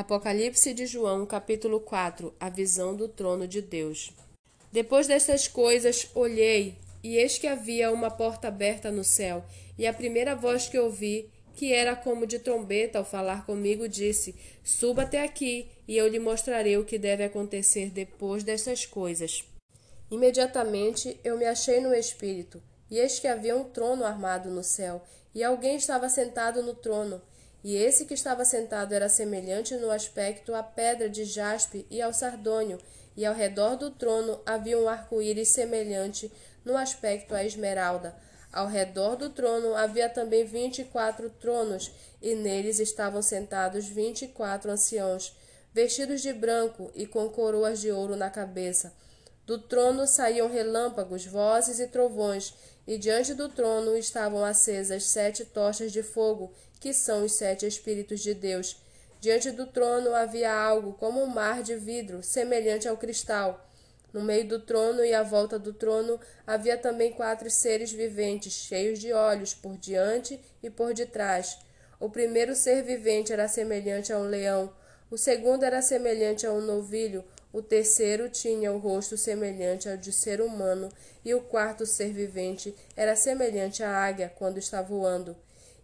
Apocalipse de João, capítulo 4 A visão do trono de Deus. Depois destas coisas, olhei, e eis que havia uma porta aberta no céu, e a primeira voz que ouvi, que era como de trombeta ao falar comigo, disse: Suba até aqui, e eu lhe mostrarei o que deve acontecer depois destas coisas. Imediatamente eu me achei no espírito, e eis que havia um trono armado no céu, e alguém estava sentado no trono. E esse que estava sentado era semelhante no aspecto à pedra de jaspe e ao sardônio, e ao redor do trono havia um arco-íris semelhante no aspecto à esmeralda. Ao redor do trono havia também vinte e quatro tronos, e neles estavam sentados vinte e quatro anciãos, vestidos de branco e com coroas de ouro na cabeça. Do trono saíam relâmpagos, vozes e trovões, e diante do trono estavam acesas sete tochas de fogo, que são os sete Espíritos de Deus. Diante do trono havia algo como um mar de vidro, semelhante ao cristal. No meio do trono e à volta do trono havia também quatro seres viventes, cheios de olhos, por diante e por detrás. O primeiro ser vivente era semelhante a um leão, o segundo era semelhante a um novilho, o terceiro tinha o rosto semelhante ao de ser humano, e o quarto ser vivente era semelhante à águia quando está voando.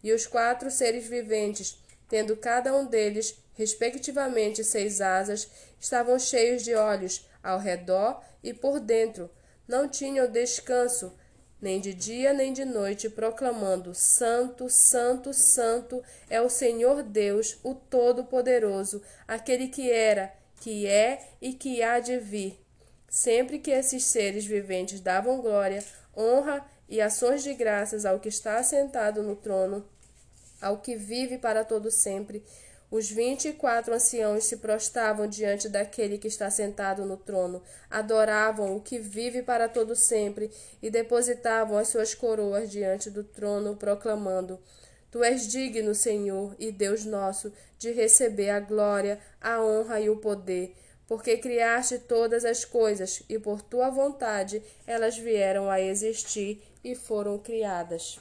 E os quatro seres viventes, tendo cada um deles, respectivamente, seis asas, estavam cheios de olhos, ao redor e por dentro. Não tinham descanso, nem de dia nem de noite, proclamando: Santo, Santo, Santo é o Senhor Deus, o Todo-Poderoso, aquele que era, que é e que há de vir. Sempre que esses seres viventes davam glória, honra e ações de graças ao que está assentado no trono, ao que vive para todo sempre. Os vinte e quatro anciãos se prostravam diante daquele que está sentado no trono, adoravam o que vive para todo sempre e depositavam as suas coroas diante do trono, proclamando: Tu és digno, Senhor e Deus nosso, de receber a glória, a honra e o poder, porque criaste todas as coisas e por tua vontade elas vieram a existir e foram criadas.